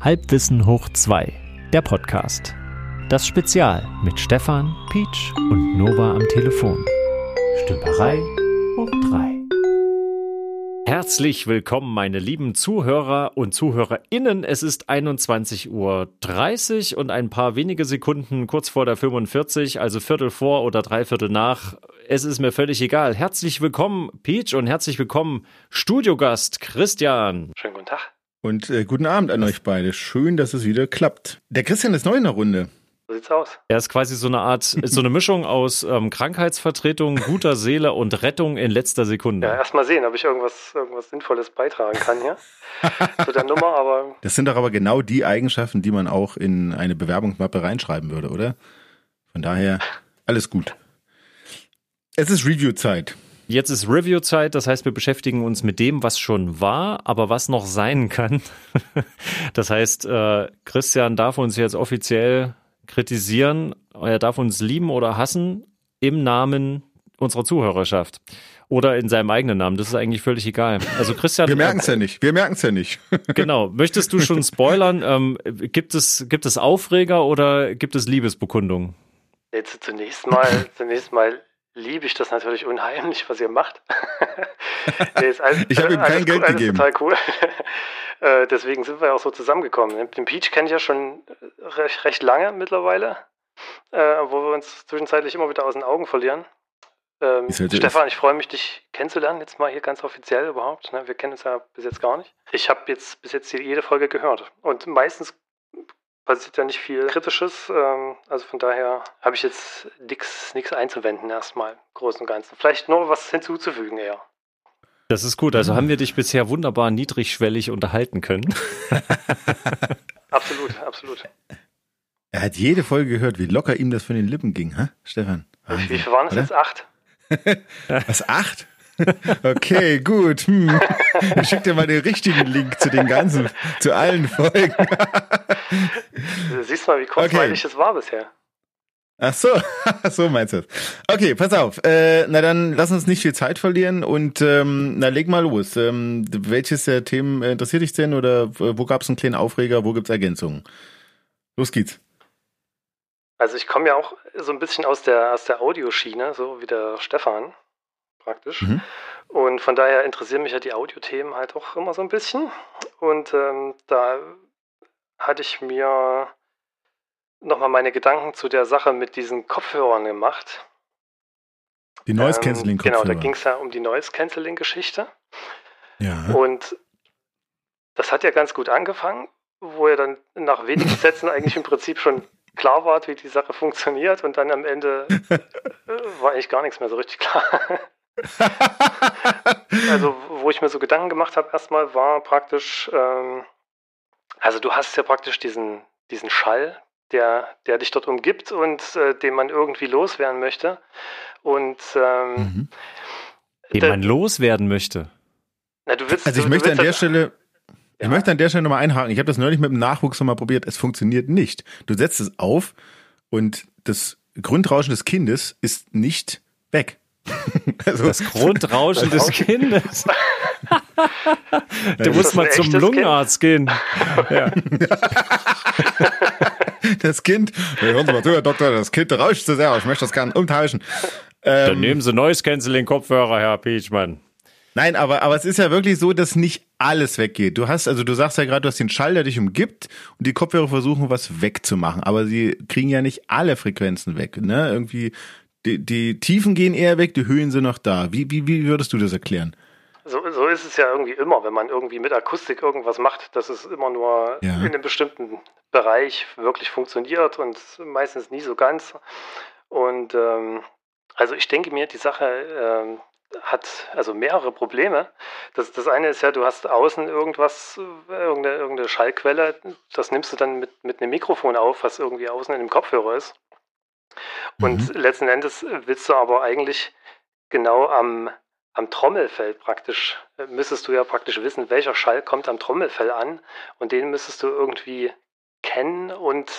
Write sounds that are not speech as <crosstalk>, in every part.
Halbwissen hoch 2, der Podcast. Das Spezial mit Stefan, Peach und Nova am Telefon. Stümperei hoch 3. Herzlich willkommen, meine lieben Zuhörer und ZuhörerInnen. Es ist 21.30 Uhr und ein paar wenige Sekunden kurz vor der 45, also Viertel vor oder Dreiviertel nach. Es ist mir völlig egal. Herzlich willkommen, Peach, und herzlich willkommen, Studiogast Christian. Schönen guten Tag. Und äh, guten Abend an euch beide. Schön, dass es wieder klappt. Der Christian ist neu in der Runde. So sieht's aus. Er ist quasi so eine Art, <laughs> so eine Mischung aus ähm, Krankheitsvertretung, guter Seele und Rettung in letzter Sekunde. Ja, erstmal sehen, ob ich irgendwas, irgendwas Sinnvolles beitragen kann hier <laughs> zu der Nummer, aber. Das sind doch aber genau die Eigenschaften, die man auch in eine Bewerbungsmappe reinschreiben würde, oder? Von daher, alles gut. Es ist Review-Zeit. Jetzt ist Review-Zeit, das heißt, wir beschäftigen uns mit dem, was schon war, aber was noch sein kann. <laughs> Das heißt, äh, Christian darf uns jetzt offiziell kritisieren, er darf uns lieben oder hassen im Namen unserer Zuhörerschaft. Oder in seinem eigenen Namen, das ist eigentlich völlig egal. Also Christian. Wir merken es ja nicht. Wir merken es ja nicht. <laughs> genau. Möchtest du schon spoilern? Ähm, gibt, es, gibt es Aufreger oder gibt es Liebesbekundungen? Jetzt zunächst mal, zunächst mal liebe ich das natürlich unheimlich, was ihr macht. <laughs> alles, ich habe ihm kein Geld cool, gegeben. Total cool. <laughs> äh, deswegen sind wir auch so zusammengekommen. Den Peach kenne ich ja schon recht, recht lange mittlerweile, äh, wo wir uns zwischenzeitlich immer wieder aus den Augen verlieren. Ähm, Stefan, ich freue mich, dich kennenzulernen, jetzt mal hier ganz offiziell überhaupt. Ne? Wir kennen uns ja bis jetzt gar nicht. Ich habe jetzt bis jetzt jede Folge gehört. Und meistens passiert ja nicht viel Kritisches. Ähm, also von daher habe ich jetzt nichts einzuwenden erstmal, im Großen und Ganzen. Vielleicht nur was hinzuzufügen eher. Das ist gut. Also haben wir dich bisher wunderbar niedrigschwellig unterhalten können. <laughs> absolut, absolut. Er hat jede Folge gehört, wie locker ihm das von den Lippen ging, hä, Stefan? Wahnsinn, wie viel waren es jetzt? Acht? <laughs> Was, acht? Okay, gut. Hm. Ich schick dir mal den richtigen Link zu den ganzen, zu allen Folgen. Du siehst mal, wie kurzweilig okay. es war bisher. Ach so, <laughs> so meinst du Okay, pass auf. Äh, na dann lass uns nicht viel Zeit verlieren und ähm, na leg mal los. Ähm, welches der Themen interessiert dich denn oder wo gab es einen kleinen Aufreger, wo gibt's Ergänzungen? Los geht's. Also ich komme ja auch so ein bisschen aus der aus der Audioschiene, so wie der Stefan praktisch. Mhm. Und von daher interessieren mich ja die Audiothemen halt auch immer so ein bisschen. Und ähm, da hatte ich mir nochmal meine Gedanken zu der Sache mit diesen Kopfhörern gemacht. Die Noise Cancelling ähm, Kopfhörer. Genau, da ging es ja um die Noise Cancelling Geschichte. Ja. Und das hat ja ganz gut angefangen, wo ja dann nach wenigen <laughs> Sätzen eigentlich im Prinzip schon klar war, wie die Sache funktioniert und dann am Ende <laughs> äh, war eigentlich gar nichts mehr so richtig klar. <laughs> also, wo ich mir so Gedanken gemacht habe, erstmal war praktisch, ähm, also du hast ja praktisch diesen, diesen Schall, der, der dich dort umgibt und äh, den man irgendwie loswerden möchte. Und ähm, mhm. den man loswerden möchte. Na, du willst, also ich du, möchte du an der Stelle. Ich ja. möchte an der Stelle nochmal einhaken. Ich habe das neulich mit dem Nachwuchs nochmal probiert. Es funktioniert nicht. Du setzt es auf und das Grundrauschen des Kindes ist nicht weg. <laughs> Also, das Grundrauschen des <laughs> Kindes. <laughs> du musst mal zum Lungenarzt kind? gehen. Ja. Das Kind, hören Sie mal zu, Herr Doktor, das Kind rauscht zu sehr, ich möchte das gerne umtauschen. Ähm, Dann nehmen Sie Noise Canceling Kopfhörer, Herr Peachmann. Nein, aber, aber es ist ja wirklich so, dass nicht alles weggeht. Du hast, also du sagst ja gerade, du hast den Schall, der dich umgibt und die Kopfhörer versuchen, was wegzumachen. Aber sie kriegen ja nicht alle Frequenzen weg. Ne? Irgendwie die, die Tiefen gehen eher weg, die Höhen sind noch da. Wie, wie, wie würdest du das erklären? So, so ist es ja irgendwie immer, wenn man irgendwie mit Akustik irgendwas macht, dass es immer nur ja. in einem bestimmten Bereich wirklich funktioniert und meistens nie so ganz. Und ähm, also ich denke mir, die Sache ähm, hat also mehrere Probleme. Das, das eine ist ja, du hast außen irgendwas, irgendeine, irgendeine Schallquelle, das nimmst du dann mit, mit einem Mikrofon auf, was irgendwie außen in dem Kopfhörer ist. Und mhm. letzten Endes willst du aber eigentlich genau am, am Trommelfell praktisch, äh, müsstest du ja praktisch wissen, welcher Schall kommt am Trommelfell an und den müsstest du irgendwie kennen und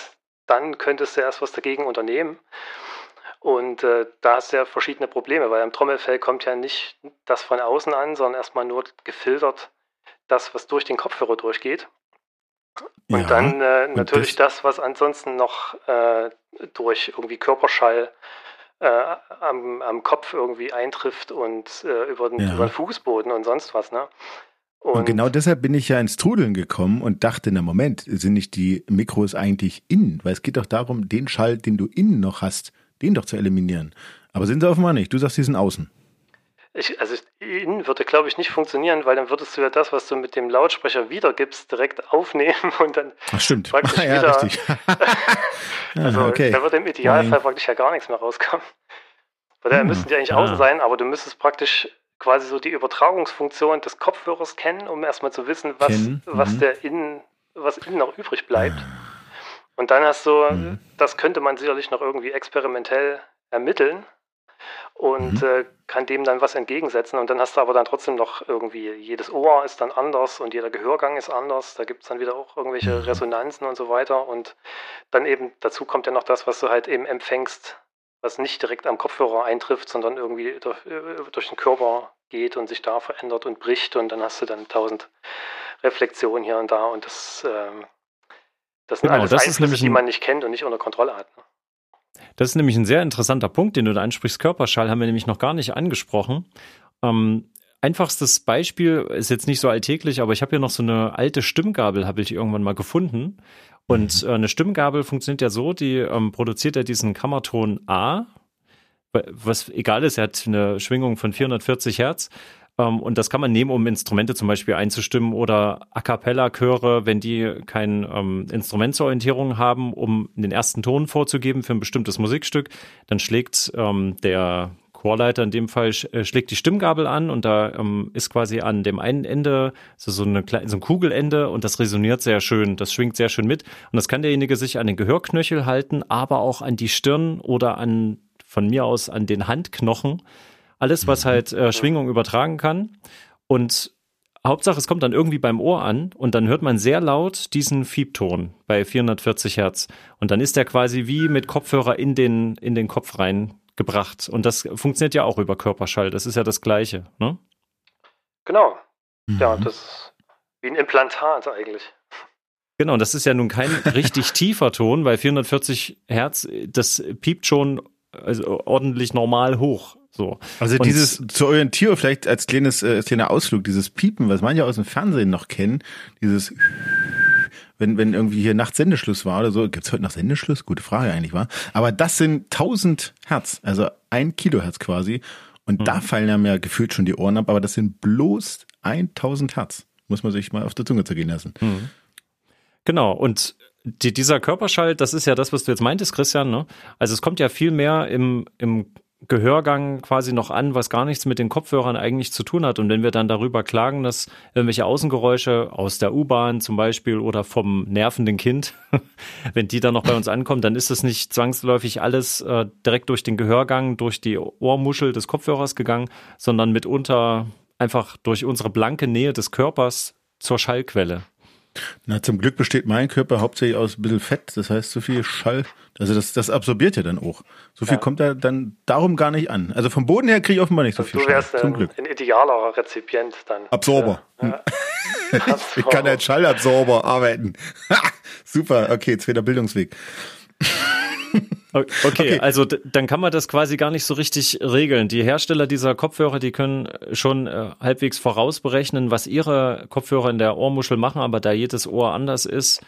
dann könntest du erst was dagegen unternehmen. Und äh, da hast du ja verschiedene Probleme, weil am Trommelfell kommt ja nicht das von außen an, sondern erstmal nur gefiltert das, was durch den Kopfhörer durchgeht. Und ja, dann äh, natürlich das, das, was ansonsten noch äh, durch irgendwie Körperschall äh, am, am Kopf irgendwie eintrifft und äh, über, den, ja. über den Fußboden und sonst was. Ne? Und, und, genau deshalb bin ich ja ins Trudeln gekommen und dachte, na Moment, sind nicht die Mikros eigentlich innen? Weil es geht doch darum, den Schall, den du innen noch hast, den doch zu eliminieren. Aber sind sie offenbar nicht. Du sagst, die sind außen. Ich, also innen würde, glaube ich, nicht funktionieren, weil dann würdest du ja das, was du mit dem Lautsprecher wiedergibst, direkt aufnehmen und dann Ach, stimmt. praktisch <laughs> ja, wieder. Richtig. <laughs> also okay. da würde im Idealfall Nein. praktisch ja gar nichts mehr rauskommen. Weil da hm. müssten die eigentlich ah. außen sein, aber du müsstest praktisch quasi so die Übertragungsfunktion des Kopfhörers kennen, um erstmal zu wissen, was, was mhm. der innen, was innen noch übrig bleibt. Ah. Und dann hast du, mhm. das könnte man sicherlich noch irgendwie experimentell ermitteln und mhm. äh, kann dem dann was entgegensetzen. Und dann hast du aber dann trotzdem noch irgendwie, jedes Ohr ist dann anders und jeder Gehörgang ist anders. Da gibt es dann wieder auch irgendwelche mhm. Resonanzen und so weiter. Und dann eben dazu kommt ja noch das, was du halt eben empfängst, was nicht direkt am Kopfhörer eintrifft, sondern irgendwie durch, äh, durch den Körper geht und sich da verändert und bricht. Und dann hast du dann tausend Reflexionen hier und da. Und das, ähm, das sind genau, alles das Einflüsse, die man nicht kennt und nicht unter Kontrolle hat. Ne? Das ist nämlich ein sehr interessanter Punkt, den du da ansprichst. Körperschall haben wir nämlich noch gar nicht angesprochen. Ähm, einfachstes Beispiel ist jetzt nicht so alltäglich, aber ich habe hier noch so eine alte Stimmgabel, habe ich irgendwann mal gefunden. Und mhm. äh, eine Stimmgabel funktioniert ja so, die ähm, produziert ja diesen Kammerton A, was egal ist, er hat eine Schwingung von 440 Hertz und das kann man nehmen, um Instrumente zum Beispiel einzustimmen oder A cappella-Chöre, wenn die kein ähm, Instrument zur Orientierung haben, um den ersten Ton vorzugeben für ein bestimmtes Musikstück, dann schlägt ähm, der Chorleiter in dem Fall äh, schlägt die Stimmgabel an und da ähm, ist quasi an dem einen Ende so, so, eine, so ein Kugelende und das resoniert sehr schön, das schwingt sehr schön mit. Und das kann derjenige sich an den Gehörknöchel halten, aber auch an die Stirn oder an von mir aus an den Handknochen alles, was mhm. halt äh, Schwingung übertragen kann. Und Hauptsache, es kommt dann irgendwie beim Ohr an und dann hört man sehr laut diesen Fiebton bei 440 Hertz. Und dann ist der quasi wie mit Kopfhörer in den, in den Kopf reingebracht. Und das funktioniert ja auch über Körperschall. Das ist ja das Gleiche, ne? Genau. Mhm. Ja, das ist wie ein Implantat eigentlich. Genau, das ist ja nun kein richtig <laughs> tiefer Ton, weil 440 Hertz, das piept schon also ordentlich normal hoch. So. Also und dieses zur Orientierung vielleicht als kleines äh, kleiner Ausflug, dieses Piepen, was manche aus dem Fernsehen noch kennen, dieses wenn, wenn irgendwie hier Nacht Sendeschluss war oder so, gibt's heute noch Sendeschluss? Gute Frage eigentlich, war. Aber das sind 1000 Hertz, also ein Kilohertz quasi. Und mhm. da fallen einem ja gefühlt schon die Ohren ab, aber das sind bloß 1000 Hertz. Muss man sich mal auf der Zunge zergehen lassen. Mhm. Genau. Und die, dieser Körperschall, das ist ja das, was du jetzt meintest, Christian. Ne? Also es kommt ja viel mehr im, im Gehörgang quasi noch an, was gar nichts mit den Kopfhörern eigentlich zu tun hat. Und wenn wir dann darüber klagen, dass irgendwelche Außengeräusche aus der U-Bahn zum Beispiel oder vom nervenden Kind, <laughs> wenn die dann noch bei uns ankommen, dann ist das nicht zwangsläufig alles äh, direkt durch den Gehörgang, durch die Ohrmuschel des Kopfhörers gegangen, sondern mitunter einfach durch unsere blanke Nähe des Körpers zur Schallquelle. Na, zum Glück besteht mein Körper hauptsächlich aus ein bisschen Fett, das heißt, so viel Schall, also das, das absorbiert ja dann auch. So viel ja. kommt da dann darum gar nicht an. Also vom Boden her kriege ich offenbar nicht so viel Schall. Du wärst zum ein, Glück. ein idealer Rezipient dann. Absorber. Ja. <laughs> ich kann als Schallabsorber arbeiten. <laughs> Super, okay, zweiter Bildungsweg. <laughs> Okay, okay, also dann kann man das quasi gar nicht so richtig regeln. Die Hersteller dieser Kopfhörer, die können schon äh, halbwegs vorausberechnen, was ihre Kopfhörer in der Ohrmuschel machen, aber da jedes Ohr anders ist,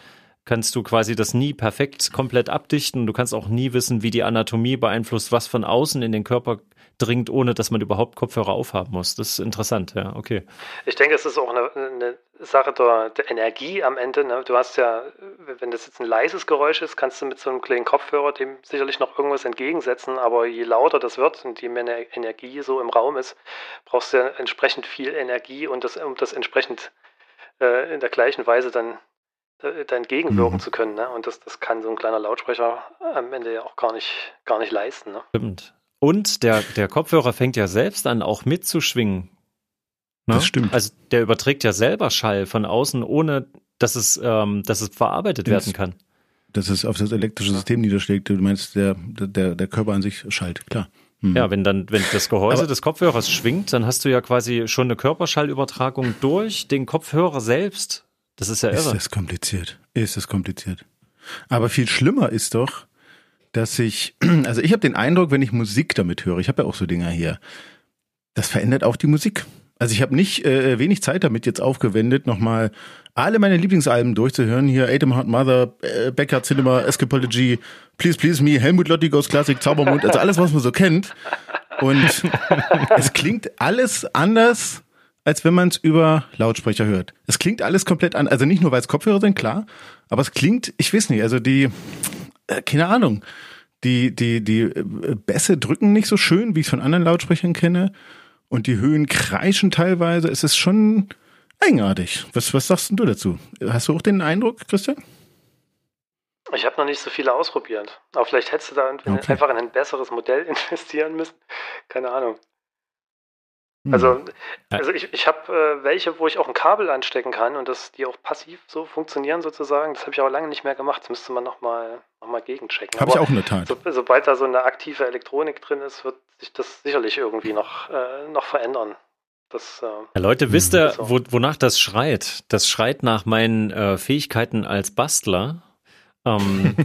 kannst du quasi das nie perfekt komplett abdichten. Du kannst auch nie wissen, wie die Anatomie beeinflusst, was von außen in den Körper dringt, ohne dass man überhaupt Kopfhörer aufhaben muss. Das ist interessant, ja, okay. Ich denke, es ist auch eine, eine Sache der, der, Energie am Ende. Ne? Du hast ja, wenn das jetzt ein leises Geräusch ist, kannst du mit so einem kleinen Kopfhörer dem sicherlich noch irgendwas entgegensetzen, aber je lauter das wird und je mehr Energie so im Raum ist, brauchst du ja entsprechend viel Energie und das, um das entsprechend äh, in der gleichen Weise dann äh, da entgegenwirken mhm. zu können. Ne? Und das, das kann so ein kleiner Lautsprecher am Ende ja auch gar nicht, gar nicht leisten. Ne? Stimmt. Und der, der Kopfhörer fängt ja selbst an, auch mitzuschwingen. Ne? Das stimmt. Also der überträgt ja selber Schall von außen, ohne dass es, ähm, dass es verarbeitet das, werden kann. Dass es auf das elektrische System niederschlägt. Du meinst, der, der, der Körper an sich schallt, klar. Mhm. Ja, wenn dann, wenn das Gehäuse Aber des Kopfhörers schwingt, dann hast du ja quasi schon eine Körperschallübertragung durch den Kopfhörer selbst Das ist ja irre. Ist das kompliziert. Ist das kompliziert. Aber viel schlimmer ist doch, dass ich, <clears throat> also ich habe den Eindruck, wenn ich Musik damit höre, ich habe ja auch so Dinger hier, das verändert auch die Musik. Also ich habe nicht äh, wenig Zeit damit jetzt aufgewendet, nochmal alle meine Lieblingsalben durchzuhören. Hier Atom Heart Mother, äh, Backyard Cinema, Escapology, Please Please Me, Helmut Lotti Goes Classic, Zaubermond, also alles, was man so kennt. Und <laughs> es klingt alles anders, als wenn man es über Lautsprecher hört. Es klingt alles komplett an, also nicht nur, weil es Kopfhörer sind, klar, aber es klingt, ich weiß nicht, also die, äh, keine Ahnung, die, die, die äh, Bässe drücken nicht so schön, wie ich es von anderen Lautsprechern kenne und die Höhen kreischen teilweise. Es ist schon eigenartig. Was, was sagst du dazu? Hast du auch den Eindruck, Christian? Ich habe noch nicht so viele ausprobiert. Aber vielleicht hättest du da okay. einfach in ein besseres Modell <laughs> investieren müssen. Keine Ahnung. Hm. Also, also ich, ich habe äh, welche, wo ich auch ein Kabel anstecken kann und das, die auch passiv so funktionieren sozusagen. Das habe ich aber lange nicht mehr gemacht. Das müsste man nochmal noch mal gegenchecken. Habe ich auch eine Tat. So, sobald da so eine aktive Elektronik drin ist, wird sich das sicherlich irgendwie noch, äh, noch verändern. Das, äh, ja, Leute, wisst ihr, wo, wonach das schreit? Das schreit nach meinen äh, Fähigkeiten als Bastler ähm,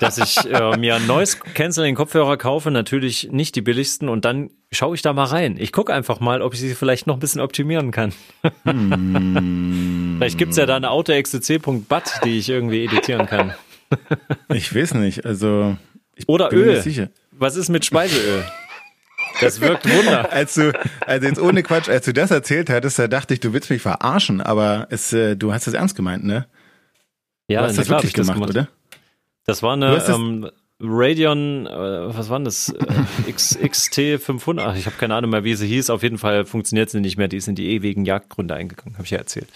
dass ich äh, mir ein neues Canceling-Kopfhörer kaufe, natürlich nicht die billigsten und dann schaue ich da mal rein. Ich gucke einfach mal, ob ich sie vielleicht noch ein bisschen optimieren kann. hm. Vielleicht gibt's ja da eine AutoXC.bat, die ich irgendwie editieren kann. ich weiß nicht, also Oder Öl. Was ist mit Speiseöl? Das wirkt Wunder. <laughs> als du, also jetzt ohne Quatsch, als du das erzählt hattest, da dachte ich, du willst mich verarschen, aber es, äh, du hast das ernst gemeint, ne? Ja, du hast das wirklich gemacht, gemacht, oder? Das war eine ähm, Radeon, äh, was war denn das? Äh, X, <laughs> XT 500, Ach, ich habe keine Ahnung mehr, wie sie hieß. Auf jeden Fall funktioniert sie nicht mehr. Die ist in die ewigen Jagdgründe eingegangen, habe ich ja erzählt.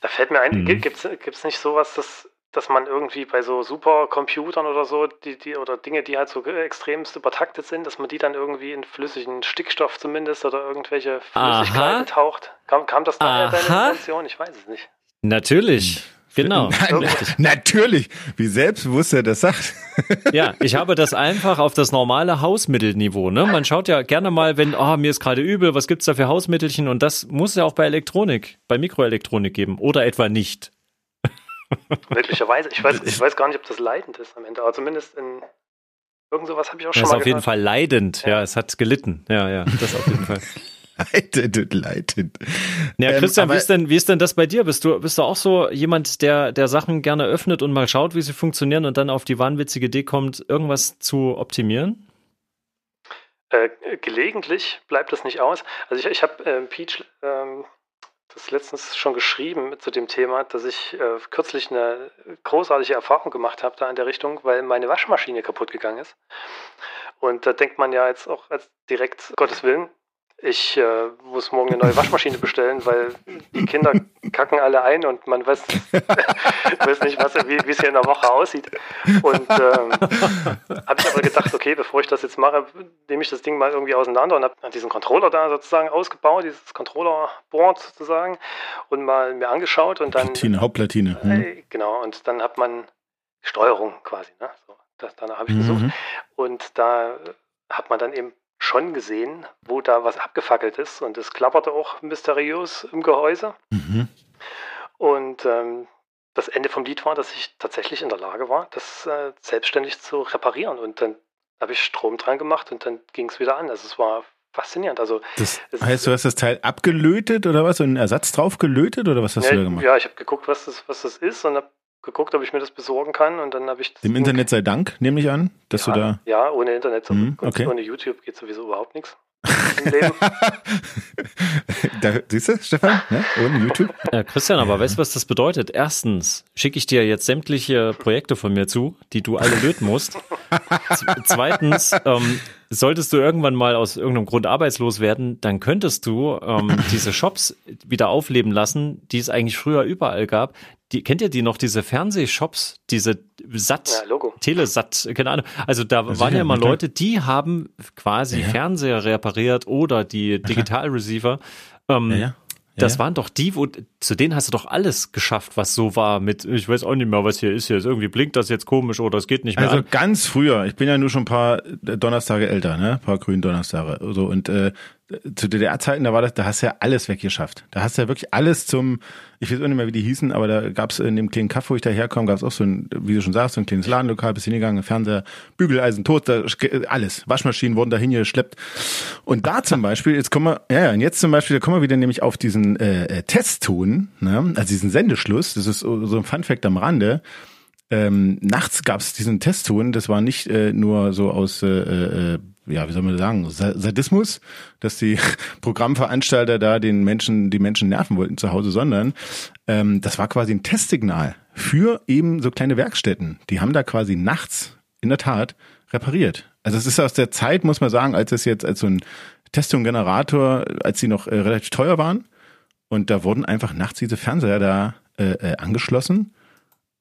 Da fällt mir ein, mhm. gibt es nicht sowas, dass, dass man irgendwie bei so Supercomputern oder so, die, die, oder Dinge, die halt so extremst übertaktet sind, dass man die dann irgendwie in flüssigen Stickstoff zumindest oder irgendwelche Flüssigkeiten Aha. taucht? Kam, kam das daher deine Intention? Ich weiß es nicht. Natürlich. Genau. <laughs> Natürlich, wie selbstbewusst er das sagt. <laughs> ja, ich habe das einfach auf das normale Hausmittelniveau. Ne? Man schaut ja gerne mal, wenn, oh, mir ist gerade übel, was gibt's da für Hausmittelchen? Und das muss ja auch bei Elektronik, bei Mikroelektronik geben. Oder etwa nicht. <laughs> Möglicherweise. Ich weiß, ich weiß gar nicht, ob das leidend ist am Ende, aber zumindest in irgend sowas habe ich auch schon das mal ist auf jeden Fall leidend. Ja. ja, es hat gelitten. Ja, ja, das auf jeden Fall. Leitend und leitend. Ja, ähm, Christian, ähm, wie, ist denn, wie ist denn das bei dir? Bist du, bist du auch so jemand, der, der Sachen gerne öffnet und mal schaut, wie sie funktionieren und dann auf die wahnwitzige Idee kommt, irgendwas zu optimieren? Äh, gelegentlich bleibt das nicht aus. Also ich, ich habe äh, Peach ähm, das letztens schon geschrieben zu dem Thema, dass ich äh, kürzlich eine großartige Erfahrung gemacht habe da in der Richtung, weil meine Waschmaschine kaputt gegangen ist. Und da denkt man ja jetzt auch als direkt, Gottes Willen, ich äh, muss morgen eine neue Waschmaschine bestellen, weil die Kinder kacken alle ein und man weiß, <laughs> weiß nicht, was, wie es hier in der Woche aussieht. Und ähm, habe ich aber gedacht, okay, bevor ich das jetzt mache, nehme ich das Ding mal irgendwie auseinander und habe diesen Controller da sozusagen ausgebaut, dieses Controller-Board sozusagen, und mal mir angeschaut und dann. Platine, Hauptplatine. Hm. Äh, genau, und dann hat man Steuerung quasi, ne? So, das, danach habe ich mhm. gesucht. Und da hat man dann eben schon gesehen, wo da was abgefackelt ist. Und es klapperte auch mysteriös im Gehäuse. Mhm. Und ähm, das Ende vom Lied war, dass ich tatsächlich in der Lage war, das äh, selbstständig zu reparieren. Und dann habe ich Strom dran gemacht und dann ging es wieder an. Also es war faszinierend. Also das heißt, du hast das Teil abgelötet oder was? Und einen Ersatz drauf gelötet oder was hast ja, du da gemacht? Ja, ich habe geguckt, was das, was das ist und habe geguckt, ob ich mir das besorgen kann und dann habe ich Dem Internet sei Dank, nehme ich an, dass ja, du da. Ja, ohne Internet, so hm, okay. ohne YouTube geht sowieso überhaupt nichts. <laughs> da, siehst du, Stefan? Ne? Ohne YouTube? Ja, Christian, aber ja. weißt du, was das bedeutet? Erstens schicke ich dir jetzt sämtliche Projekte von mir zu, die du alle löten musst. Zweitens, ähm, solltest du irgendwann mal aus irgendeinem Grund arbeitslos werden, dann könntest du ähm, diese Shops wieder aufleben lassen, die es eigentlich früher überall gab, die, kennt ihr die noch, diese Fernsehshops, diese Sat, ja, Telesat, keine Ahnung. Also da das waren ja immer Leute, die haben quasi ja. Fernseher repariert oder die Digitalreceiver. Ähm, ja, das waren doch die, wo, zu denen hast du doch alles geschafft, was so war mit, ich weiß auch nicht mehr, was hier ist hier. Irgendwie blinkt das jetzt komisch oder es geht nicht mehr. Also an. ganz früher, ich bin ja nur schon ein paar Donnerstage älter, ne? Ein paar grünen Donnerstage. So, und äh, zu DDR-Zeiten, da war das, da hast du ja alles weggeschafft. Da hast du ja wirklich alles zum, ich weiß auch nicht mehr, wie die hießen, aber da gab es in dem kleinen Kaff, wo ich da herkomme, gab es auch so ein, wie du schon sagst, so ein kleines Ladenlokal, bis hingegangen, Fernseher, Bügeleisen, Toaster, alles. Waschmaschinen wurden da hingeschleppt. Und da zum Beispiel, jetzt kommen wir, ja, ja, und jetzt zum Beispiel, da kommen wir wieder nämlich auf diesen äh, äh Testton, ne? also diesen Sendeschluss, das ist so ein Funfact am Rande. Ähm, nachts gab es diesen Testton, das war nicht äh, nur so aus äh, äh, ja, wie soll man sagen, Sadismus, dass die <laughs> Programmveranstalter da den Menschen, die Menschen nerven wollten zu Hause, sondern ähm, das war quasi ein Testsignal für eben so kleine Werkstätten. Die haben da quasi nachts in der Tat repariert. Also es ist aus der Zeit, muss man sagen, als es jetzt als so ein Testung-Generator, als sie noch äh, relativ teuer waren. Und da wurden einfach nachts diese Fernseher da äh, äh, angeschlossen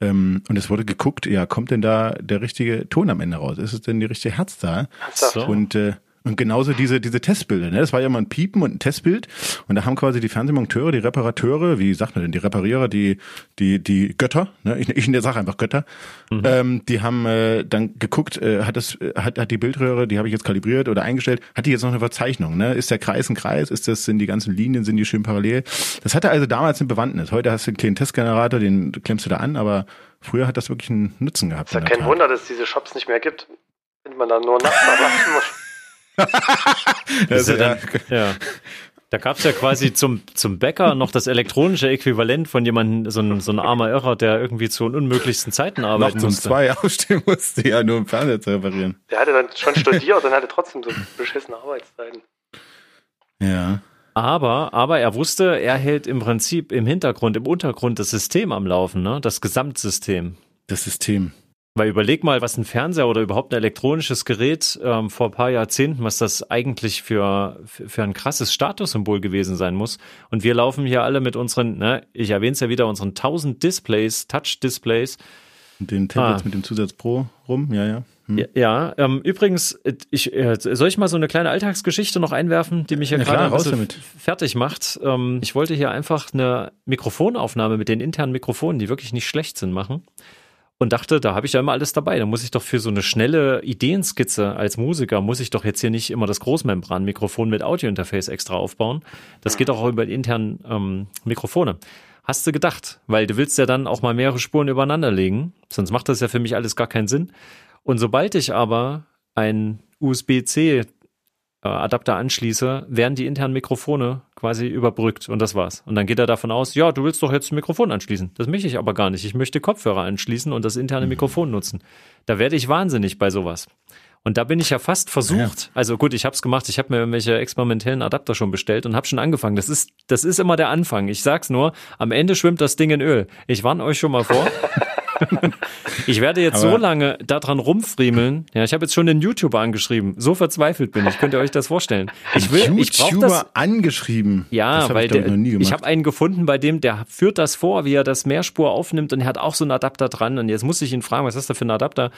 ähm, und es wurde geguckt, ja, kommt denn da der richtige Ton am Ende raus? Ist es denn die richtige Herzzahl? So. Und äh, und genauso diese, diese Testbilder, ne? Das war ja mal ein Piepen und ein Testbild. Und da haben quasi die Fernsehmonteure, die Reparateure, wie sagt man denn, die Reparierer, die, die, die Götter, ne? Ich, ich in der Sache einfach Götter, mhm. ähm, die haben äh, dann geguckt, äh, hat das, hat, hat die Bildröhre, die habe ich jetzt kalibriert oder eingestellt, hat die jetzt noch eine Verzeichnung, ne? Ist der Kreis ein Kreis? Ist das, sind die ganzen Linien, sind die schön parallel? Das hatte also damals eine Bewandtnis. Heute hast du einen kleinen Testgenerator, den klemmst du da an, aber früher hat das wirklich einen Nutzen gehabt. Es ist ja kein Tat. Wunder, dass es diese Shops nicht mehr gibt. Wenn man dann nur nachts <laughs> muss. <laughs> das ja, dann, ja. Da gab es ja quasi zum, zum Bäcker noch das elektronische Äquivalent von jemandem, so ein, so ein armer Irrer, der irgendwie zu unmöglichsten Zeiten arbeiten Nachts musste. um zwei <laughs> aufstehen musste, ja, nur im Fernseher zu reparieren. Der hatte dann schon studiert und hatte trotzdem so beschissene Arbeitszeiten. Ja. Aber, aber er wusste, er hält im Prinzip im Hintergrund, im Untergrund das System am Laufen, ne? das Gesamtsystem. Das System. Weil überleg mal, was ein Fernseher oder überhaupt ein elektronisches Gerät ähm, vor ein paar Jahrzehnten, was das eigentlich für, für, ein krasses Statussymbol gewesen sein muss. Und wir laufen hier alle mit unseren, ne, ich erwähne es ja wieder, unseren 1000 Displays, Touch-Displays. Den Tablets ah. mit dem Zusatz Pro rum, ja, ja. Hm. Ja, ja ähm, übrigens, ich, äh, soll ich mal so eine kleine Alltagsgeschichte noch einwerfen, die mich hier ja, gerade klar, ein fertig macht? Ähm, ich wollte hier einfach eine Mikrofonaufnahme mit den internen Mikrofonen, die wirklich nicht schlecht sind, machen und dachte, da habe ich ja immer alles dabei. Da muss ich doch für so eine schnelle Ideenskizze als Musiker, muss ich doch jetzt hier nicht immer das Großmembranmikrofon mit Audiointerface extra aufbauen. Das geht auch über die internen ähm, Mikrofone. Hast du gedacht, weil du willst ja dann auch mal mehrere Spuren übereinander legen, sonst macht das ja für mich alles gar keinen Sinn. Und sobald ich aber ein USB-C Adapter anschließe, werden die internen Mikrofone quasi überbrückt und das war's. Und dann geht er davon aus, ja, du willst doch jetzt ein Mikrofon anschließen. Das möchte ich aber gar nicht. Ich möchte Kopfhörer anschließen und das interne mhm. Mikrofon nutzen. Da werde ich wahnsinnig bei sowas. Und da bin ich ja fast versucht, ja. also gut, ich habe es gemacht, ich habe mir irgendwelche experimentellen Adapter schon bestellt und habe schon angefangen. Das ist, das ist immer der Anfang. Ich sag's nur, am Ende schwimmt das Ding in Öl. Ich warne euch schon mal vor. <laughs> ich werde jetzt Aber so lange daran rumfriemeln. Ja, ich habe jetzt schon den YouTuber angeschrieben. So verzweifelt bin ich. Könnt ihr euch das vorstellen? Ich will, YouTuber ich brauche das angeschrieben. Ja, das weil ich, der, ich habe einen gefunden, bei dem der führt das vor, wie er das Mehrspur aufnimmt und er hat auch so einen Adapter dran. Und jetzt muss ich ihn fragen, was ist das für ein Adapter?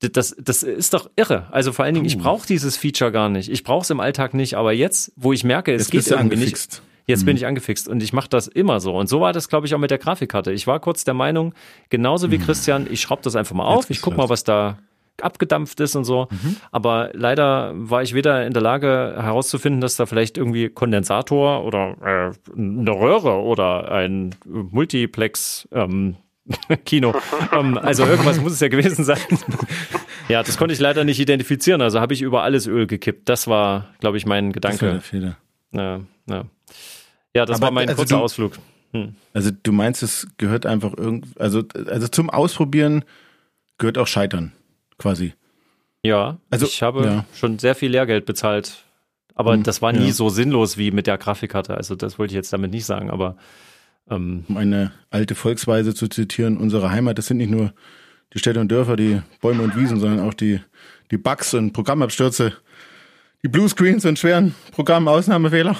Das, das ist doch irre. Also vor allen Dingen, ich brauche dieses Feature gar nicht. Ich brauche es im Alltag nicht. Aber jetzt, wo ich merke, es jetzt geht irgendwie nicht, Jetzt mhm. bin ich angefixt und ich mache das immer so. Und so war das, glaube ich, auch mit der Grafikkarte. Ich war kurz der Meinung, genauso wie mhm. Christian, ich schraube das einfach mal auf, ich guck mal, was da abgedampft ist und so. Mhm. Aber leider war ich weder in der Lage herauszufinden, dass da vielleicht irgendwie Kondensator oder äh, eine Röhre oder ein Multiplex ähm, <laughs> Kino. ähm, also irgendwas muss es ja gewesen sein. <laughs> ja, das konnte ich leider nicht identifizieren. Also habe ich über alles Öl gekippt. Das war, glaube ich, mein Gedanke. Das war der Fehler. Ja, ja. Ja, das Aber, war mein also kurzer du, Ausflug. Hm. Also du meinst, es gehört einfach irgendwie, also, also zum Ausprobieren gehört auch Scheitern, quasi. Ja, also ich habe ja. schon sehr viel Lehrgeld bezahlt. Aber um, das war nie ja. so sinnlos wie mit der Grafikkarte. Also das wollte ich jetzt damit nicht sagen, aber ähm, um eine alte Volksweise zu zitieren, unsere Heimat, das sind nicht nur die Städte und Dörfer, die Bäume und Wiesen, sondern auch die, die Bugs und Programmabstürze, die Bluescreens und schweren Programmausnahmefehler.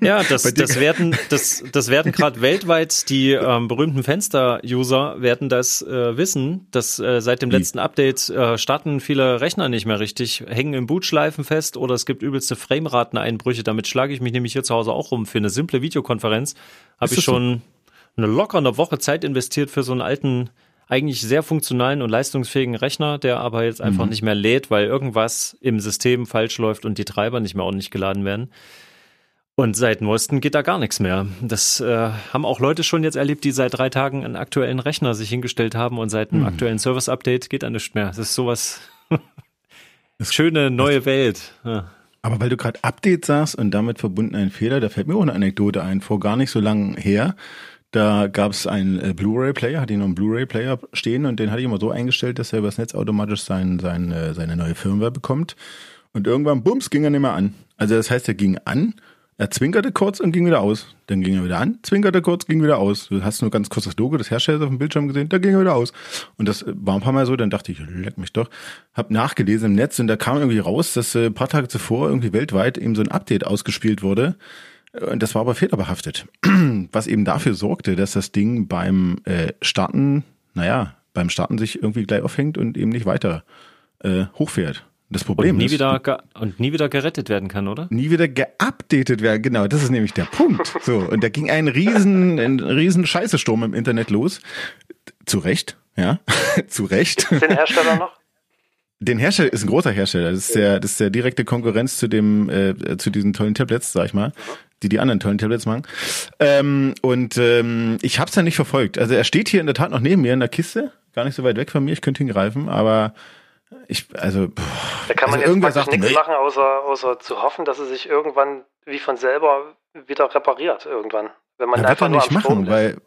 Ja, das, das werden, das, das werden gerade weltweit die ähm, berühmten Fenster-User werden das äh, wissen, dass äh, seit dem letzten Update äh, starten viele Rechner nicht mehr richtig, hängen im Bootschleifen fest oder es gibt übelste Framerateneinbrüche. Damit schlage ich mich nämlich hier zu Hause auch rum. Für eine simple Videokonferenz habe ich schon so? eine locker eine Woche Zeit investiert für so einen alten eigentlich sehr funktionalen und leistungsfähigen Rechner, der aber jetzt einfach mhm. nicht mehr lädt, weil irgendwas im System falsch läuft und die Treiber nicht mehr ordentlich geladen werden. Und seit Neuesten geht da gar nichts mehr. Das äh, haben auch Leute schon jetzt erlebt, die seit drei Tagen einen aktuellen Rechner sich hingestellt haben und seit einem mhm. aktuellen Service-Update geht da nichts mehr. Das ist sowas <laughs> <laughs> schöne neue Welt. Ja. Aber weil du gerade Update sagst und damit verbunden ein Fehler, da fällt mir auch eine Anekdote ein. Vor gar nicht so lang her, da gab es einen äh, Blu-ray-Player, hatte ich noch einen Blu-ray-Player stehen und den hatte ich immer so eingestellt, dass er übers Netz automatisch sein, sein, äh, seine neue Firmware bekommt. Und irgendwann, bums, ging er nicht mehr an. Also das heißt, er ging an er zwinkerte kurz und ging wieder aus. Dann ging er wieder an, zwinkerte kurz, ging wieder aus. Du hast nur ganz kurz das Logo des Herstellers auf dem Bildschirm gesehen, da ging er wieder aus. Und das war ein paar Mal so, dann dachte ich, leck mich doch. Hab nachgelesen im Netz und da kam irgendwie raus, dass äh, ein paar Tage zuvor irgendwie weltweit eben so ein Update ausgespielt wurde. Und das war aber fehlerbehaftet. <clears throat> Was eben dafür sorgte, dass das Ding beim äh, Starten, naja, beim Starten sich irgendwie gleich aufhängt und eben nicht weiter äh, hochfährt. Das Problem und nie ist. Wieder und nie wieder gerettet werden kann, oder? Nie wieder geupdatet werden, genau. Das ist nämlich der Punkt. <laughs> So. Und da ging ein riesen, ein riesen Scheißesturm im Internet los. Zu Recht, ja. <laughs> Zu Recht. Den Hersteller noch? Den Hersteller ist ein großer Hersteller. Das ist der, das ist der direkte Konkurrenz zu dem, äh, zu diesen tollen Tablets, sag ich mal, die die anderen tollen Tablets machen. Ähm, und ähm, ich habe es ja nicht verfolgt. Also er steht hier in der Tat noch neben mir in der Kiste, gar nicht so weit weg von mir. Ich könnte ihn greifen, aber ich, also, boah, da kann man also jetzt sagt, nichts nee. machen, außer, außer zu hoffen, dass es sich irgendwann wie von selber wieder repariert irgendwann. Wenn man ja, einfach wird er nicht machen, weil,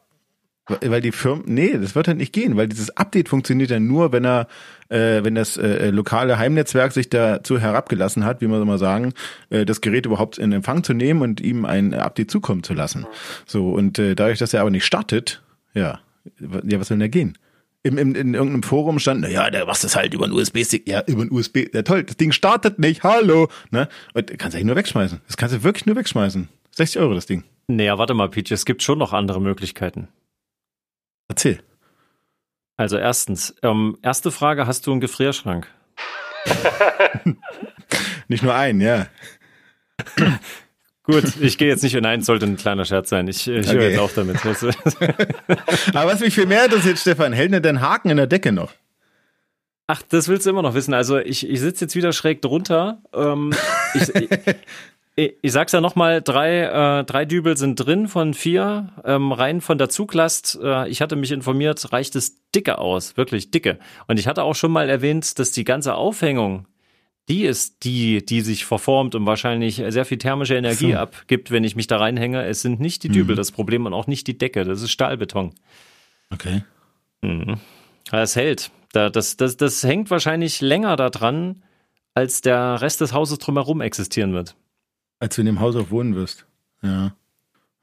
weil die Firmen, nee, das wird halt nicht gehen, weil dieses Update funktioniert ja nur, wenn er, äh, wenn das äh, lokale Heimnetzwerk sich dazu herabgelassen hat, wie man so mal sagen, äh, das Gerät überhaupt in Empfang zu nehmen und ihm ein Update zukommen zu lassen. So und äh, dadurch, dass er aber nicht startet, ja, ja, was soll denn da gehen? im, im, in irgendeinem Forum stand, na ja, der macht das halt über einen USB-Stick. Ja, über einen USB. Ja, toll, das Ding startet nicht. Hallo. Ne? Und kannst du nur wegschmeißen. Das kannst du wirklich nur wegschmeißen. 60 Euro das Ding. Naja, warte mal, Peach, es gibt schon noch andere Möglichkeiten. Erzähl. Also erstens, ähm, erste Frage, hast du einen Gefrierschrank? <laughs> nicht nur einen, ja. Gut, ich gehe jetzt nicht in einen, sollte ein kleiner Scherz sein. Ich, ich okay. höre jetzt auf damit. <laughs> Aber was mich viel mehr interessiert, Stefan, hält denn den Haken in der Decke noch? Ach, das willst du immer noch wissen. Also ich, ich sitze jetzt wieder schräg drunter. Ähm, ich, ich, <laughs> ich sag's ja nochmal, drei, äh, drei Dübel sind drin von vier. Ähm, rein von der Zuglast, äh, ich hatte mich informiert, reicht es dicke aus, wirklich dicke. Und ich hatte auch schon mal erwähnt, dass die ganze Aufhängung die ist die, die sich verformt und wahrscheinlich sehr viel thermische Energie so. abgibt, wenn ich mich da reinhänge. Es sind nicht die Dübel mhm. das Problem und auch nicht die Decke. Das ist Stahlbeton. Okay. Mhm. Das hält. Das, das, das hängt wahrscheinlich länger daran, als der Rest des Hauses drumherum existieren wird. Als du in dem Haus auch wohnen wirst. Ja.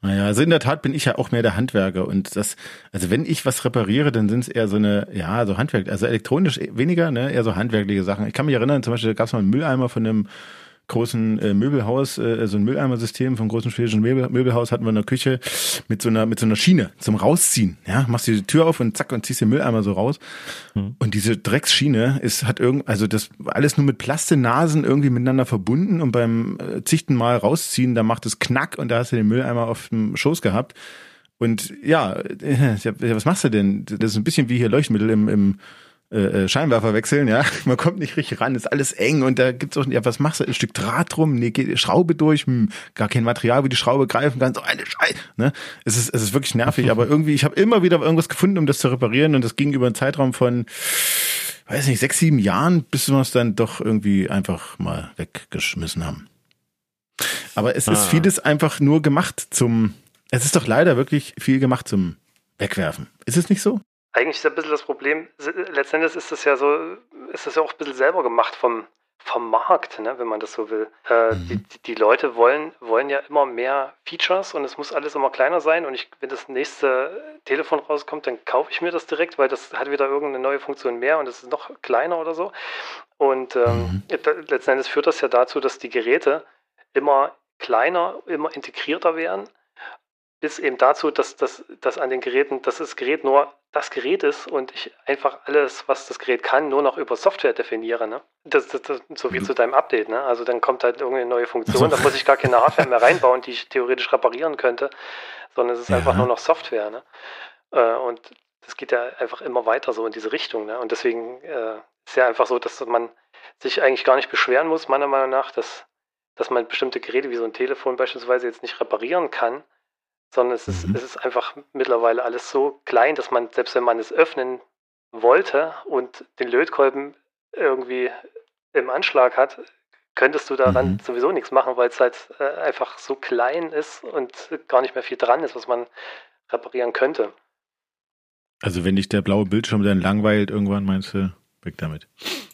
Naja, also in der Tat bin ich ja auch mehr der Handwerker und das, also wenn ich was repariere, dann sind es eher so eine, ja, so Handwerk, also elektronisch weniger, ne, eher so handwerkliche Sachen. Ich kann mich erinnern, zum Beispiel gab es mal einen Mülleimer von einem großen äh, Möbelhaus, äh, so ein Mülleimersystem vom großen schwedischen Möbel, Möbelhaus hatten wir in der Küche mit so einer mit so einer Schiene zum rausziehen. Ja, machst du die Tür auf und zack und ziehst den Mülleimer so raus. Mhm. Und diese Drecksschiene ist hat irgend also das alles nur mit Plastinasen irgendwie miteinander verbunden und beim äh, zichten Mal rausziehen, da macht es Knack und da hast du den Mülleimer auf dem Schoß gehabt. Und ja, <laughs> was machst du denn? Das ist ein bisschen wie hier Leuchtmittel im, im äh, äh, Scheinwerfer wechseln, ja. <laughs> Man kommt nicht richtig ran, ist alles eng und da gibt's auch, ja, was machst du? Ein Stück Draht drum, nee, geht Schraube durch, hm, gar kein Material, wie die Schraube greifen kann, so eine Scheiße, ne? Es ist, es ist wirklich nervig, aber irgendwie, ich habe immer wieder irgendwas gefunden, um das zu reparieren und das ging über einen Zeitraum von, weiß nicht, sechs, sieben Jahren, bis wir es dann doch irgendwie einfach mal weggeschmissen haben. Aber es ah. ist vieles einfach nur gemacht zum, es ist doch leider wirklich viel gemacht zum Wegwerfen. Ist es nicht so? Eigentlich ist ein bisschen das Problem, letztendlich ist das ja so, ist das ja auch ein bisschen selber gemacht vom, vom Markt, ne, wenn man das so will. Äh, mhm. die, die Leute wollen, wollen ja immer mehr Features und es muss alles immer kleiner sein. Und ich, wenn das nächste Telefon rauskommt, dann kaufe ich mir das direkt, weil das hat wieder irgendeine neue Funktion mehr und es ist noch kleiner oder so. Und ähm, mhm. letzten führt das ja dazu, dass die Geräte immer kleiner, immer integrierter werden bis eben dazu, dass, dass, dass an den Geräten, dass das Gerät nur das Gerät ist und ich einfach alles, was das Gerät kann, nur noch über Software definiere. Ne? Das, das, das so wie mhm. zu deinem Update. Ne? Also dann kommt halt irgendeine neue Funktion, da muss ich gar keine Hardware mehr reinbauen, die ich theoretisch reparieren könnte, sondern es ist ja. einfach nur noch Software. Ne? Äh, und das geht ja einfach immer weiter so in diese Richtung. Ne? Und deswegen äh, ist ja einfach so, dass man sich eigentlich gar nicht beschweren muss, meiner Meinung nach, dass, dass man bestimmte Geräte wie so ein Telefon beispielsweise jetzt nicht reparieren kann, sondern es ist, mhm. es ist einfach mittlerweile alles so klein, dass man, selbst wenn man es öffnen wollte und den Lötkolben irgendwie im Anschlag hat, könntest du daran mhm. sowieso nichts machen, weil es halt äh, einfach so klein ist und gar nicht mehr viel dran ist, was man reparieren könnte. Also wenn dich der blaue Bildschirm dann langweilt, irgendwann meinst du, weg damit.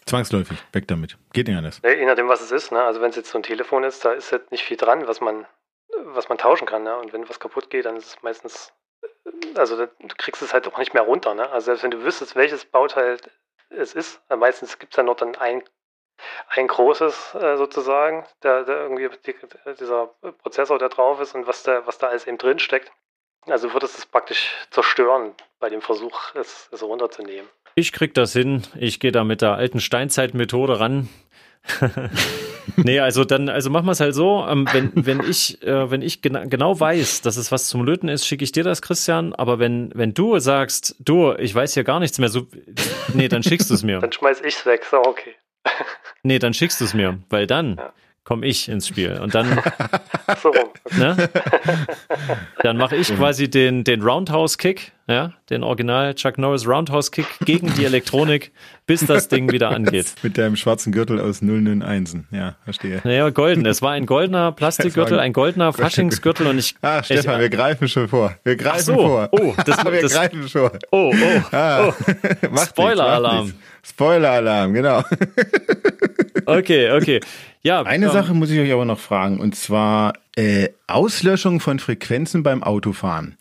Zwangsläufig, weg damit. Geht nicht anders. Ja, je nachdem, was es ist. Ne? Also wenn es jetzt so ein Telefon ist, da ist halt nicht viel dran, was man, was man tauschen kann. Ne? Und wenn was kaputt geht, dann ist es meistens, also du kriegst es halt auch nicht mehr runter. Ne? Also selbst wenn du wüsstest, welches Bauteil es ist, meistens gibt es dann noch dann ein ein großes äh, sozusagen, der, der irgendwie die, dieser Prozessor, der drauf ist und was da, was da alles eben drin steckt. Also würdest es praktisch zerstören bei dem Versuch, es, es runterzunehmen. Ich krieg das hin. Ich gehe da mit der alten Steinzeitmethode ran. <laughs> nee, also dann, also machen wir es halt so, ähm, wenn, wenn ich, äh, wenn ich gena genau weiß, dass es was zum Löten ist, schicke ich dir das, Christian. Aber wenn, wenn du sagst, du, ich weiß hier gar nichts mehr, so, nee, dann schickst du es mir. dann schmeiß ich's weg, so okay. nee, dann schickst du es mir, weil dann ja komme ich ins Spiel. Und dann, <laughs> so ne? dann mache ich quasi den, den Roundhouse-Kick, ja, den Original Chuck Norris Roundhouse-Kick gegen die Elektronik, bis das Ding wieder <laughs> angeht. Mit deinem schwarzen Gürtel aus 001. Ja, verstehe. Naja, golden. Es war ein goldener <laughs> Plastikgürtel, ein goldener Faschingsgürtel und ich. Ah, Stefan, ich, wir greifen schon vor. Wir greifen so. vor. Oh, das, <laughs> wir das, greifen schon. Oh, oh, ah. oh. Spoiler-Alarm. Spoiler-Alarm, genau. okay, okay. Ja, Eine ähm, Sache muss ich euch aber noch fragen, und zwar äh, Auslöschung von Frequenzen beim Autofahren.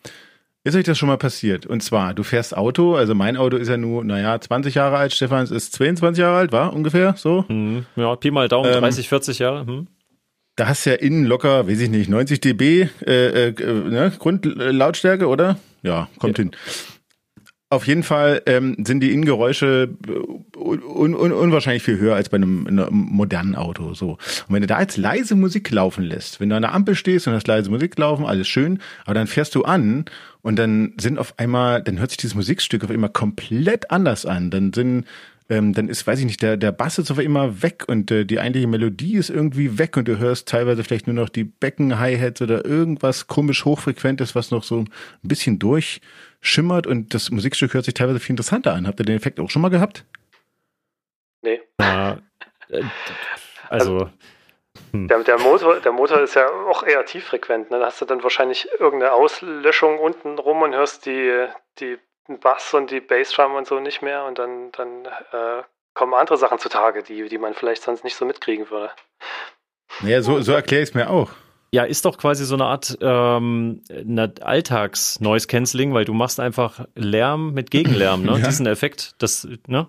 Ist euch das schon mal passiert? Und zwar, du fährst Auto, also mein Auto ist ja nur, naja, 20 Jahre alt, Stefans ist 22 Jahre alt, war ungefähr so? Hm, ja, Pi mal Daumen, ähm, 30, 40 Jahre. Hm. Da hast du ja innen locker, weiß ich nicht, 90 dB äh, äh, ne, Grundlautstärke, oder? Ja, kommt ja. hin. Auf jeden Fall ähm, sind die Innengeräusche äh, un, un, unwahrscheinlich viel höher als bei einem, einem, modernen Auto. So. Und wenn du da jetzt leise Musik laufen lässt, wenn du an der Ampel stehst und hast leise Musik laufen, alles schön, aber dann fährst du an und dann sind auf einmal, dann hört sich dieses Musikstück auf einmal komplett anders an. Dann sind ähm, dann ist, weiß ich nicht, der, der Bass ist auf einmal weg und äh, die eigentliche Melodie ist irgendwie weg und du hörst teilweise vielleicht nur noch die Becken-Hi-Hats oder irgendwas komisch hochfrequentes, was noch so ein bisschen durchschimmert und das Musikstück hört sich teilweise viel interessanter an. Habt ihr den Effekt auch schon mal gehabt? Nee. Ja, äh, also. Hm. Der, der, Motor, der Motor ist ja auch eher tieffrequent. Ne? Da hast du dann wahrscheinlich irgendeine Auslöschung unten rum und hörst die, die Bass und die Bassdrum und so nicht mehr und dann, dann äh, kommen andere Sachen zutage, die, die man vielleicht sonst nicht so mitkriegen würde. Naja, so, so erkläre ich es mir auch. Ja, ist doch quasi so eine Art ähm, Alltags-Noise-Canceling, weil du machst einfach Lärm mit Gegenlärm, ne? <laughs> Ja. Diesen Effekt, das, ne?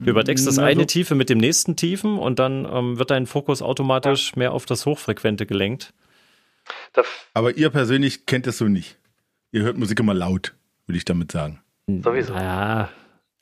Du überdeckst das eine Tiefe mit dem nächsten Tiefen und dann ähm, wird dein Fokus automatisch ja. mehr auf das Hochfrequente gelenkt. Aber ihr persönlich kennt es so nicht. Ihr hört Musik immer laut, würde ich damit sagen. Sowieso. Ja.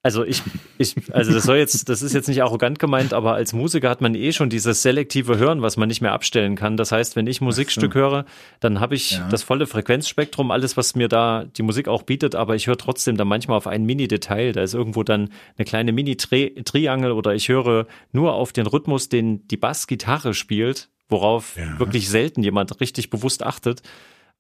Also ich, ich, also das soll jetzt, das ist jetzt nicht arrogant gemeint, aber als Musiker hat man eh schon dieses selektive Hören, was man nicht mehr abstellen kann. Das heißt, wenn ich Musikstück so. höre, dann habe ich ja. das volle Frequenzspektrum, alles, was mir da die Musik auch bietet, aber ich höre trotzdem dann manchmal auf ein Mini-Detail. Da ist irgendwo dann eine kleine Mini-Triangel oder ich höre nur auf den Rhythmus, den die Bassgitarre spielt, worauf ja. wirklich selten jemand richtig bewusst achtet.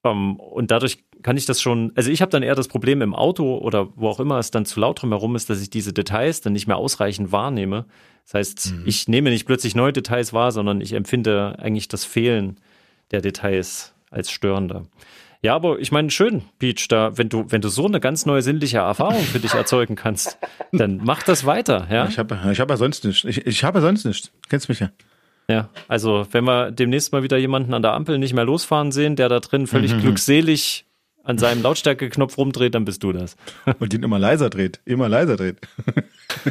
Um, ähm, und dadurch kann ich das schon, also ich habe dann eher das Problem im Auto oder wo auch immer es dann zu laut drumherum ist, dass ich diese Details dann nicht mehr ausreichend wahrnehme. Das heißt, mhm. ich nehme nicht plötzlich neue Details wahr, sondern ich empfinde eigentlich das Fehlen der Details als störender. Ja, aber ich meine, schön, Peach, da, wenn du, wenn du so eine ganz neue sinnliche Erfahrung für dich <laughs> erzeugen kannst, dann mach das weiter, ja. Ich habe ich hab ja sonst nichts. Ich, ich habe ja sonst nichts. Kennst mich ja. Ja, also wenn wir demnächst mal wieder jemanden an der Ampel nicht mehr losfahren sehen, der da drin völlig mhm. glückselig an seinem Lautstärkeknopf rumdreht, dann bist du das. <laughs> Und ihn immer leiser dreht, immer leiser dreht.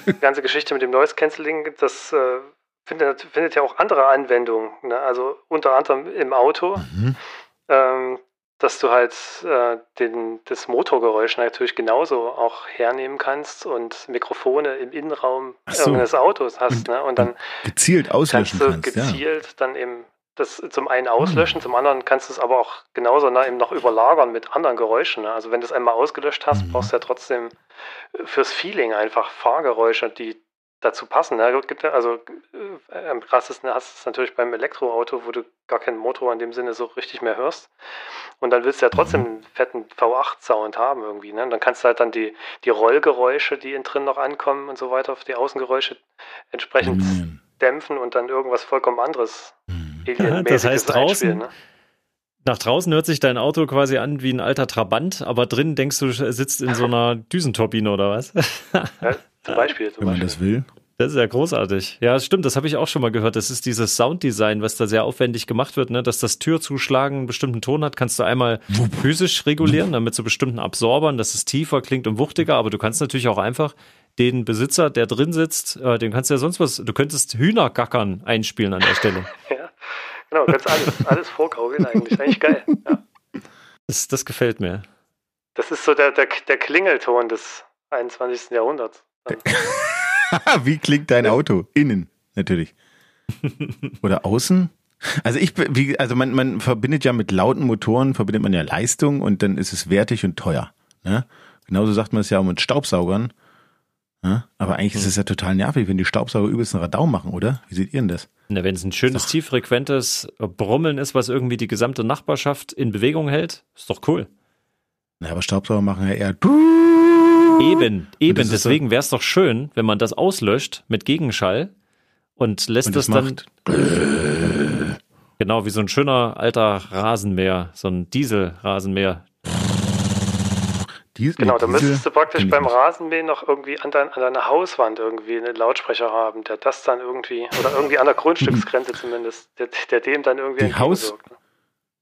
Die ganze Geschichte mit dem Noise Cancelling, das äh, findet, findet, ja auch andere Anwendungen. Ne? Also unter anderem im Auto. Mhm. Ähm, dass du halt äh, den, das Motorgeräusch natürlich genauso auch hernehmen kannst und Mikrofone im Innenraum so. irgendeines Autos hast. Und, ne? und dann gezielt auslöschen kannst du kannst, gezielt ja. dann eben das zum einen auslöschen, mhm. zum anderen kannst du es aber auch genauso na, eben noch überlagern mit anderen Geräuschen. Ne? Also wenn du es einmal ausgelöscht hast, mhm. brauchst du ja trotzdem fürs Feeling einfach Fahrgeräusche, die dazu passen. Ne? Gibt also äh, am krassesten hast du es natürlich beim Elektroauto, wo du gar keinen Motor in dem Sinne so richtig mehr hörst. Und dann willst du ja trotzdem einen fetten V8-Sound haben irgendwie. Ne? Und dann kannst du halt dann die, die Rollgeräusche, die innen drin noch ankommen und so weiter, die Außengeräusche entsprechend mhm. dämpfen und dann irgendwas vollkommen anderes. Mhm. das heißt draußen. Ne? Nach draußen hört sich dein Auto quasi an wie ein alter Trabant, aber drin denkst du, sitzt in so einer <laughs> Düsenturbine oder was? ja, zum Beispiel. Zum Wenn man Beispiel. das will. Das ist ja großartig. Ja, stimmt, das habe ich auch schon mal gehört. Das ist dieses Sounddesign, was da sehr aufwendig gemacht wird, ne? dass das Türzuschlagen einen bestimmten Ton hat, kannst du einmal physisch regulieren, damit zu bestimmten Absorbern, dass es tiefer klingt und wuchtiger, aber du kannst natürlich auch einfach den Besitzer, der drin sitzt, äh, den kannst du ja sonst was, du könntest Hühnergackern einspielen an der Stelle. <laughs> ja, genau, du kannst alles, alles vorgaukeln eigentlich. Eigentlich geil. Ja. Das, das gefällt mir. Das ist so der, der, der Klingelton des 21. Jahrhunderts. <laughs> Wie klingt dein Auto? Innen, natürlich. <laughs> Oder außen? Also ich, wie, also man, man verbindet ja mit lauten Motoren, verbindet man ja Leistung und dann ist es wertig und teuer. Ne? Genauso sagt man es ja auch mit Staubsaugern. Ne? Aber eigentlich ist es ja total nervig, wenn die Staubsauger übelst einen Radau machen, oder? Wie seht ihr denn das? Na, wenn es ein schönes, doch. tieffrequentes Brummeln ist, was irgendwie die gesamte Nachbarschaft in Bewegung hält, ist doch cool. Na, aber Staubsauger machen ja eher Eben, eben. Deswegen wäre es doch schön, wenn man das auslöscht mit Gegenschall und lässt und das, das dann. Genau, wie so ein schöner alter Rasenmäher, so ein Dieselrasenmäher. Diesel, genau, da müsstest du praktisch beim Rasenmähen noch irgendwie an, dein, an deiner Hauswand irgendwie einen Lautsprecher haben, der das dann irgendwie, oder irgendwie an der Grundstücksgrenze <laughs> zumindest, der, der dem dann irgendwie die Haus, ne?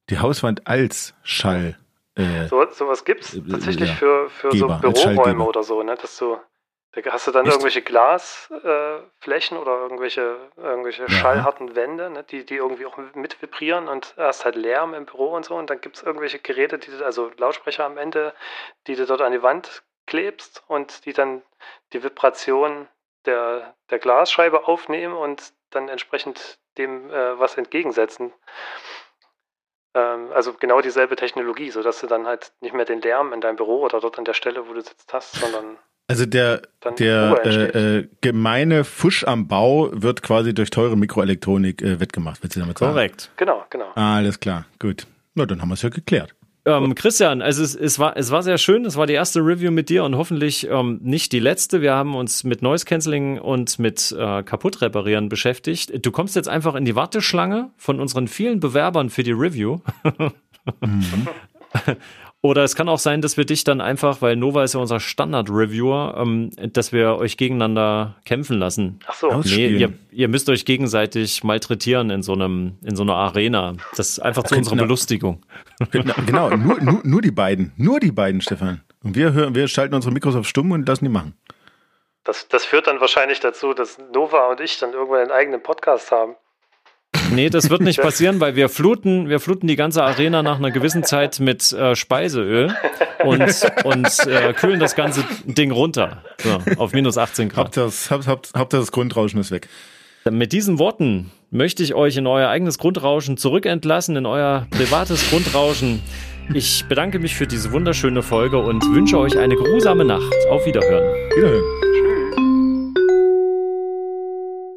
Die Hauswand als Schall. Äh, so, sowas gibt es äh, tatsächlich ja, für, für Geber, so Büroräume oder so, ne? Dass du, da hast du dann Echt? irgendwelche Glasflächen äh, oder irgendwelche, irgendwelche ja. schallharten Wände, ne? die, die irgendwie auch mit vibrieren und hast halt Lärm im Büro und so. Und dann gibt es irgendwelche Geräte, die du, also Lautsprecher am Ende, die du dort an die Wand klebst und die dann die Vibration der, der Glasscheibe aufnehmen und dann entsprechend dem äh, was entgegensetzen. Ähm, also genau dieselbe Technologie, sodass du dann halt nicht mehr den Lärm in deinem Büro oder dort an der Stelle, wo du sitzt, hast, sondern also der, der äh, äh, gemeine Fusch am Bau wird quasi durch teure Mikroelektronik äh, wettgemacht, willst du damit sagen? Korrekt. Genau, genau. Ah, alles klar, gut. Na, dann haben wir es ja geklärt. Ähm, Christian, also es, es, war, es war sehr schön. Es war die erste Review mit dir und hoffentlich ähm, nicht die letzte. Wir haben uns mit Noise Cancelling und mit äh, kaputt reparieren beschäftigt. Du kommst jetzt einfach in die Warteschlange von unseren vielen Bewerbern für die Review. mhm. <laughs> Oder es kann auch sein, dass wir dich dann einfach, weil Nova ist ja unser Standard-Reviewer, ähm, dass wir euch gegeneinander kämpfen lassen. Ach so. Nee, ihr, ihr, müsst euch gegenseitig malträtieren in so einem, in so einer Arena. Das ist einfach zu unserer Belustigung. <laughs> Genau, nur, nur, nur die beiden. Nur die beiden, Stefan. Und wir hören, wir schalten unsere Mikros auf stumm und lassen die machen. Das, das führt dann wahrscheinlich dazu, dass Nova und ich dann irgendwann einen eigenen Podcast haben. Nee, das wird nicht <laughs> passieren, weil wir fluten, wir fluten die ganze Arena nach einer gewissen Zeit mit äh, Speiseöl und, und äh, kühlen das ganze Ding runter. So, auf minus 18 Grad. Habt das, habt, habt, habt das Grundrauschen ist weg. Mit diesen Worten möchte ich euch in euer eigenes Grundrauschen zurückentlassen, in euer privates Grundrauschen. Ich bedanke mich für diese wunderschöne Folge und wünsche euch eine grusame Nacht. Auf Wiederhören. Wiederhören.